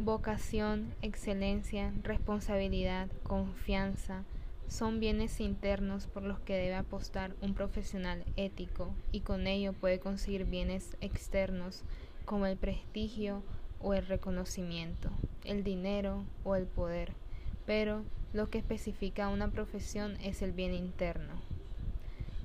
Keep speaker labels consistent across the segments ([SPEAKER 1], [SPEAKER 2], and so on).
[SPEAKER 1] Vocación, excelencia, responsabilidad, confianza son bienes internos por los que debe apostar un profesional ético y con ello puede conseguir bienes externos como el prestigio o el reconocimiento, el dinero o el poder, pero lo que especifica una profesión es el bien interno.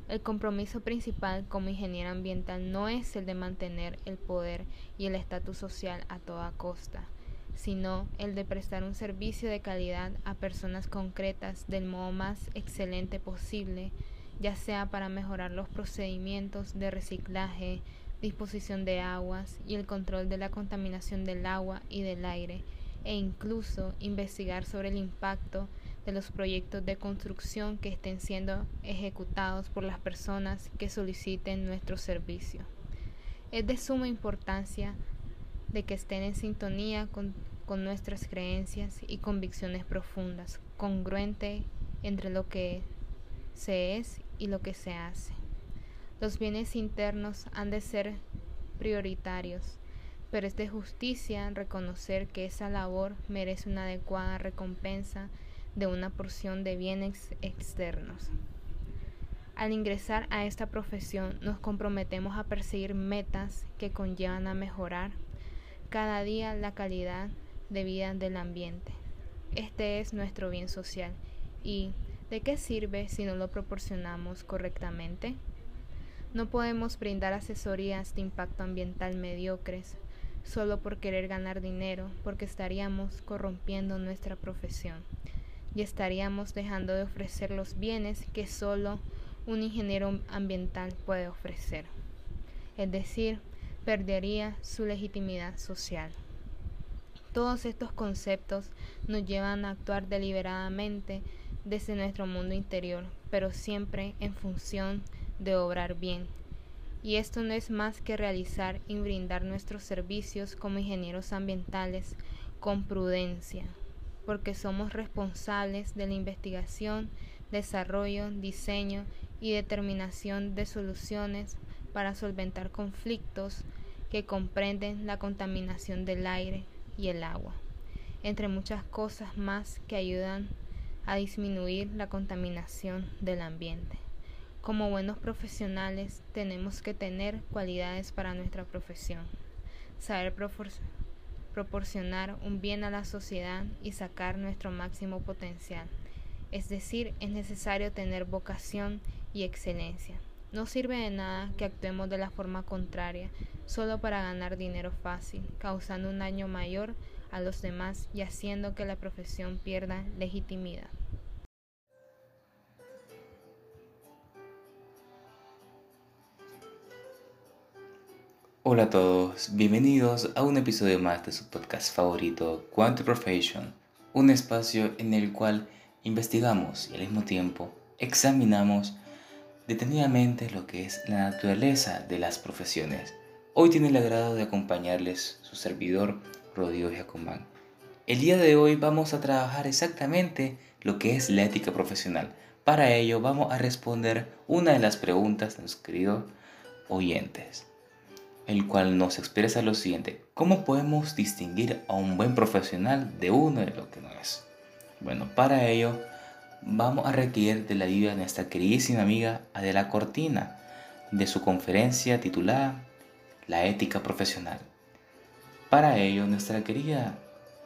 [SPEAKER 1] El compromiso principal como ingeniero ambiental no es el de mantener el poder y el estatus social a toda costa, sino el de prestar un servicio de calidad a personas concretas del modo más excelente posible, ya sea para mejorar los procedimientos de reciclaje, disposición de aguas y el control de la contaminación del agua y del aire, e incluso investigar sobre el impacto de los proyectos de construcción que estén siendo ejecutados por las personas que soliciten nuestro servicio. Es de suma importancia de que estén en sintonía con, con nuestras creencias y convicciones profundas, congruente entre lo que se es y lo que se hace. Los bienes internos han de ser prioritarios, pero es de justicia reconocer que esa labor merece una adecuada recompensa de una porción de bienes externos. Al ingresar a esta profesión nos comprometemos a perseguir metas que conllevan a mejorar cada día la calidad de vida del ambiente. Este es nuestro bien social y ¿de qué sirve si no lo proporcionamos correctamente? No podemos brindar asesorías de impacto ambiental mediocres solo por querer ganar dinero, porque estaríamos corrompiendo nuestra profesión y estaríamos dejando de ofrecer los bienes que solo un ingeniero ambiental puede ofrecer. Es decir, perdería su legitimidad social. Todos estos conceptos nos llevan a actuar deliberadamente desde nuestro mundo interior, pero siempre en función de obrar bien. Y esto no es más que realizar y brindar nuestros servicios como ingenieros ambientales con prudencia, porque somos responsables de la investigación, desarrollo, diseño y determinación de soluciones para solventar conflictos que comprenden la contaminación del aire y el agua, entre muchas cosas más que ayudan a disminuir la contaminación del ambiente. Como buenos profesionales tenemos que tener cualidades para nuestra profesión, saber proporcionar un bien a la sociedad y sacar nuestro máximo potencial. Es decir, es necesario tener vocación y excelencia. No sirve de nada que actuemos de la forma contraria, solo para ganar dinero fácil, causando un daño mayor a los demás y haciendo que la profesión pierda legitimidad.
[SPEAKER 2] Hola a todos, bienvenidos a un episodio más de su podcast favorito, Quantum Profession, un espacio en el cual investigamos y al mismo tiempo examinamos detenidamente lo que es la naturaleza de las profesiones. Hoy tiene el agrado de acompañarles su servidor, Rodrigo Jacomán. El día de hoy vamos a trabajar exactamente lo que es la ética profesional. Para ello vamos a responder una de las preguntas de nuestros queridos oyentes el cual nos expresa lo siguiente, ¿cómo podemos distinguir a un buen profesional de uno de lo que no es? Bueno, para ello vamos a requerir de la ayuda de nuestra queridísima amiga Adela Cortina, de su conferencia titulada La ética profesional. Para ello, nuestra querida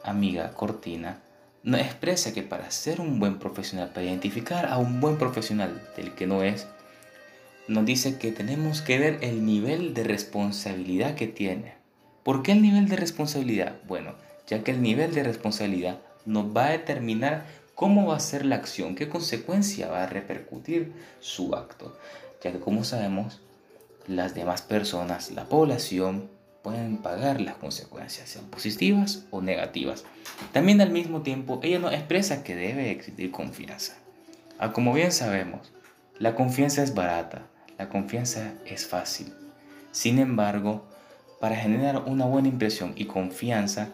[SPEAKER 2] amiga Cortina nos expresa que para ser un buen profesional, para identificar a un buen profesional del que no es, nos dice que tenemos que ver el nivel de responsabilidad que tiene. ¿Por qué el nivel de responsabilidad? Bueno, ya que el nivel de responsabilidad nos va a determinar cómo va a ser la acción, qué consecuencia va a repercutir su acto. Ya que como sabemos, las demás personas, la población, pueden pagar las consecuencias, sean positivas o negativas. También al mismo tiempo, ella nos expresa que debe existir confianza. Ah, como bien sabemos, la confianza es barata, la confianza es fácil. Sin embargo, para generar una buena impresión y confianza,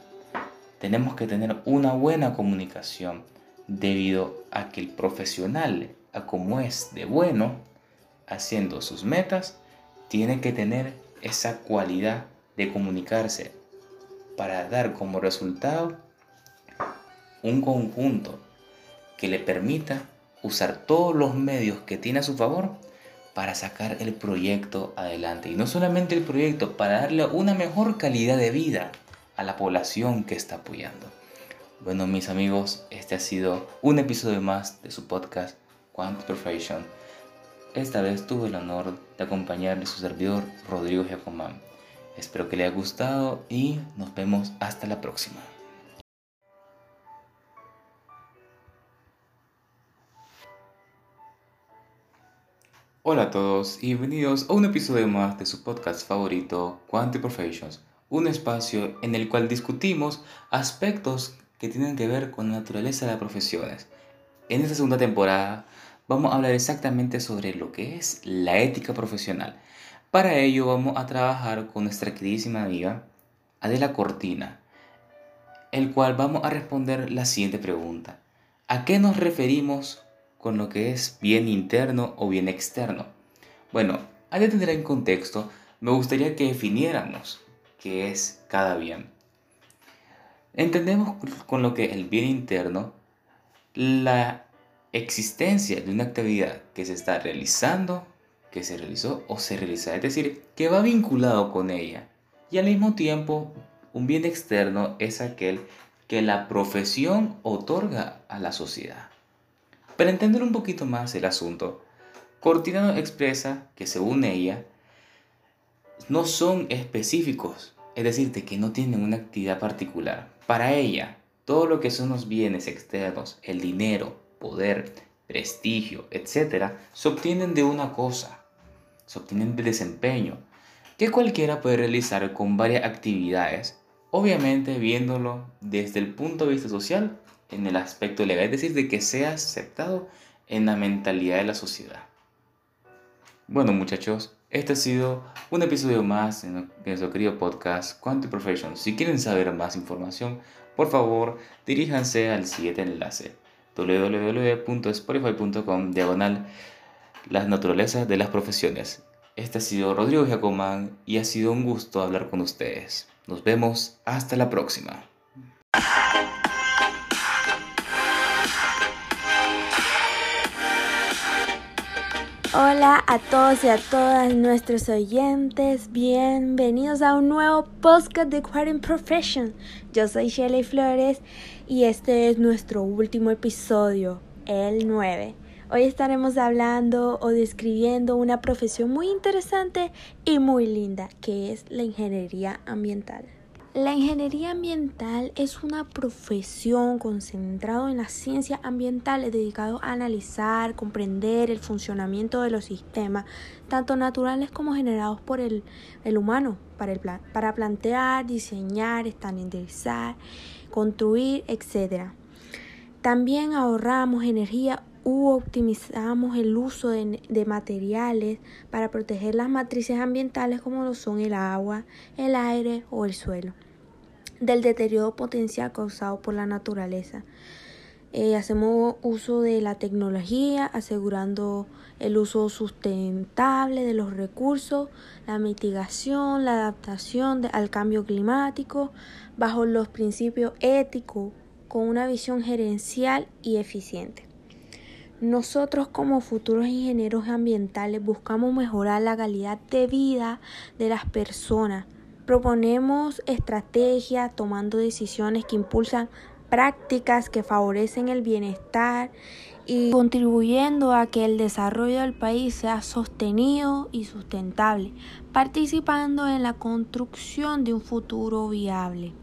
[SPEAKER 2] tenemos que tener una buena comunicación debido a que el profesional, a como es de bueno, haciendo sus metas, tiene que tener esa cualidad de comunicarse para dar como resultado un conjunto que le permita usar todos los medios que tiene a su favor para sacar el proyecto adelante. Y no solamente el proyecto, para darle una mejor calidad de vida a la población que está apoyando. Bueno, mis amigos, este ha sido un episodio más de su podcast Quantum Perfection. Esta vez tuve el honor de acompañarle su servidor Rodrigo Giacomán. Espero que le haya gustado y nos vemos hasta la próxima. Hola a todos y bienvenidos a un episodio más de su podcast favorito, Quantum Professions, un espacio en el cual discutimos aspectos que tienen que ver con la naturaleza de las profesiones. En esta segunda temporada vamos a hablar exactamente sobre lo que es la ética profesional. Para ello vamos a trabajar con nuestra queridísima amiga Adela Cortina, el cual vamos a responder la siguiente pregunta. ¿A qué nos referimos con lo que es bien interno o bien externo? Bueno, al de tener en contexto, me gustaría que definiéramos qué es cada bien. Entendemos con lo que el bien interno la existencia de una actividad que se está realizando, que se realizó o se realiza, es decir, que va vinculado con ella. Y al mismo tiempo, un bien externo es aquel que la profesión otorga a la sociedad. Para entender un poquito más el asunto, Cortina expresa que según ella, no son específicos, es decir, que no tienen una actividad particular. Para ella, todo lo que son los bienes externos, el dinero, poder, prestigio, etc., se obtienen de una cosa, se obtienen de desempeño, que cualquiera puede realizar con varias actividades, obviamente viéndolo desde el punto de vista social en el aspecto legal, es decir, de que sea aceptado en la mentalidad de la sociedad. Bueno muchachos, este ha sido un episodio más en nuestro querido podcast Quantum Profession. Si quieren saber más información, por favor diríjanse al siguiente enlace www.spotify.com diagonal las naturalezas de las profesiones. Este ha sido Rodrigo Jacomán y ha sido un gusto hablar con ustedes. Nos vemos hasta la próxima.
[SPEAKER 3] Hola a todos y a todas nuestros oyentes, bienvenidos a un nuevo podcast de Quarantine Profession. Yo soy Shelly Flores y este es nuestro último episodio, el 9. Hoy estaremos hablando o describiendo una profesión muy interesante y muy linda, que es la ingeniería ambiental. La ingeniería ambiental es una profesión concentrada en las ciencias ambientales dedicado a analizar, comprender el funcionamiento de los sistemas, tanto naturales como generados por el, humano, para, el para plantear, diseñar, estandarizar, construir, etc. También ahorramos energía u optimizamos el uso de, de, materiales para proteger las matrices ambientales como lo son el agua, el aire o el suelo del deterioro potencial causado por la naturaleza. Eh, hacemos uso de la tecnología, asegurando el uso sustentable de los recursos, la mitigación, la adaptación al cambio climático, bajo los principios éticos, con una visión gerencial y eficiente. Nosotros como futuros ingenieros ambientales buscamos mejorar la calidad de vida de las personas. Proponemos estrategias tomando decisiones que impulsan prácticas que favorecen el bienestar y contribuyendo a que el desarrollo del país sea sostenido y sustentable, participando en la construcción de un futuro viable.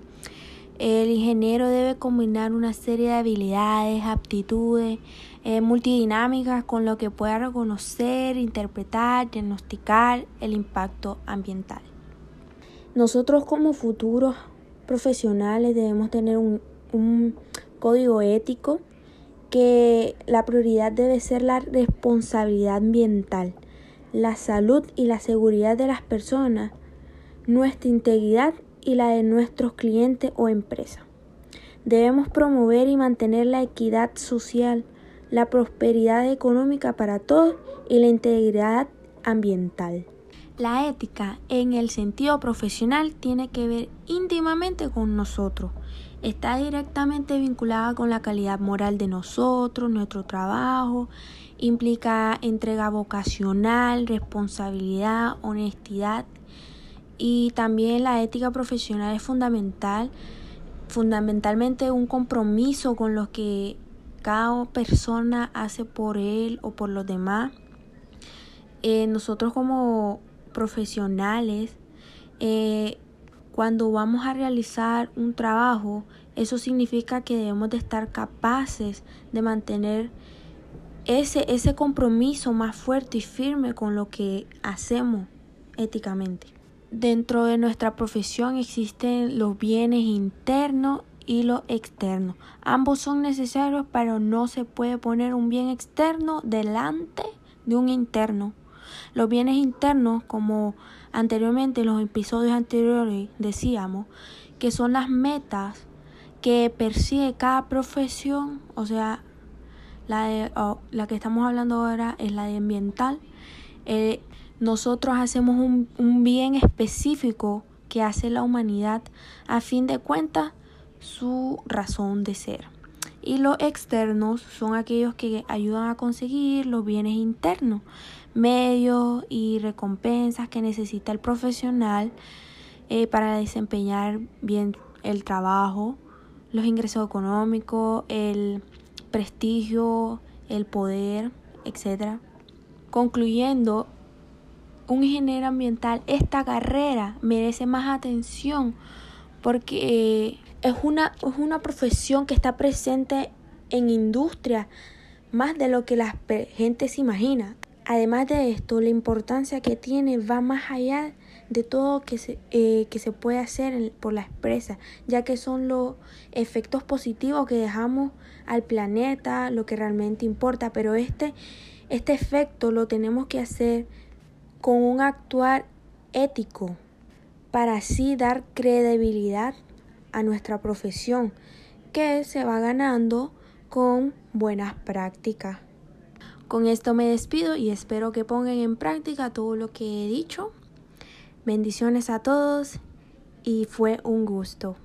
[SPEAKER 3] El ingeniero debe combinar una serie de habilidades, aptitudes eh, multidinámicas con lo que pueda reconocer, interpretar, diagnosticar el impacto ambiental. Nosotros como futuros profesionales debemos tener un, un código ético que la prioridad debe ser la responsabilidad ambiental, la salud y la seguridad de las personas, nuestra integridad y la de nuestros clientes o empresas. Debemos promover y mantener la equidad social, la prosperidad económica para todos y la integridad ambiental. La ética en el sentido profesional tiene que ver íntimamente con nosotros. Está directamente vinculada con la calidad moral de nosotros, nuestro trabajo. Implica entrega vocacional, responsabilidad, honestidad. Y también la ética profesional es fundamental, fundamentalmente un compromiso con lo que cada persona hace por él o por los demás. Eh, nosotros como profesionales, eh, cuando vamos a realizar un trabajo, eso significa que debemos de estar capaces de mantener ese, ese compromiso más fuerte y firme con lo que hacemos éticamente. Dentro de nuestra profesión existen los bienes internos y los externos. Ambos son necesarios, pero no se puede poner un bien externo delante de un interno. Los bienes internos, como anteriormente en los episodios anteriores decíamos, que son las metas que persigue cada profesión, o sea, la, la que estamos hablando ahora es la de ambiental. Eh, nosotros hacemos un, un bien específico que hace la humanidad a fin de cuentas su razón de ser. Y los externos son aquellos que ayudan a conseguir los bienes internos medios y recompensas que necesita el profesional eh, para desempeñar bien el trabajo, los ingresos económicos, el prestigio, el poder, etc. Concluyendo, un ingeniero ambiental, esta carrera merece más atención porque es una, es una profesión que está presente en industria más de lo que la gente se imagina. Además de esto, la importancia que tiene va más allá de todo que se, eh, que se puede hacer por la empresa, ya que son los efectos positivos que dejamos al planeta, lo que realmente importa, pero este, este efecto lo tenemos que hacer con un actuar ético para así dar credibilidad a nuestra profesión que se va ganando con buenas prácticas. Con esto me despido y espero que pongan en práctica todo lo que he dicho. Bendiciones a todos y fue un gusto.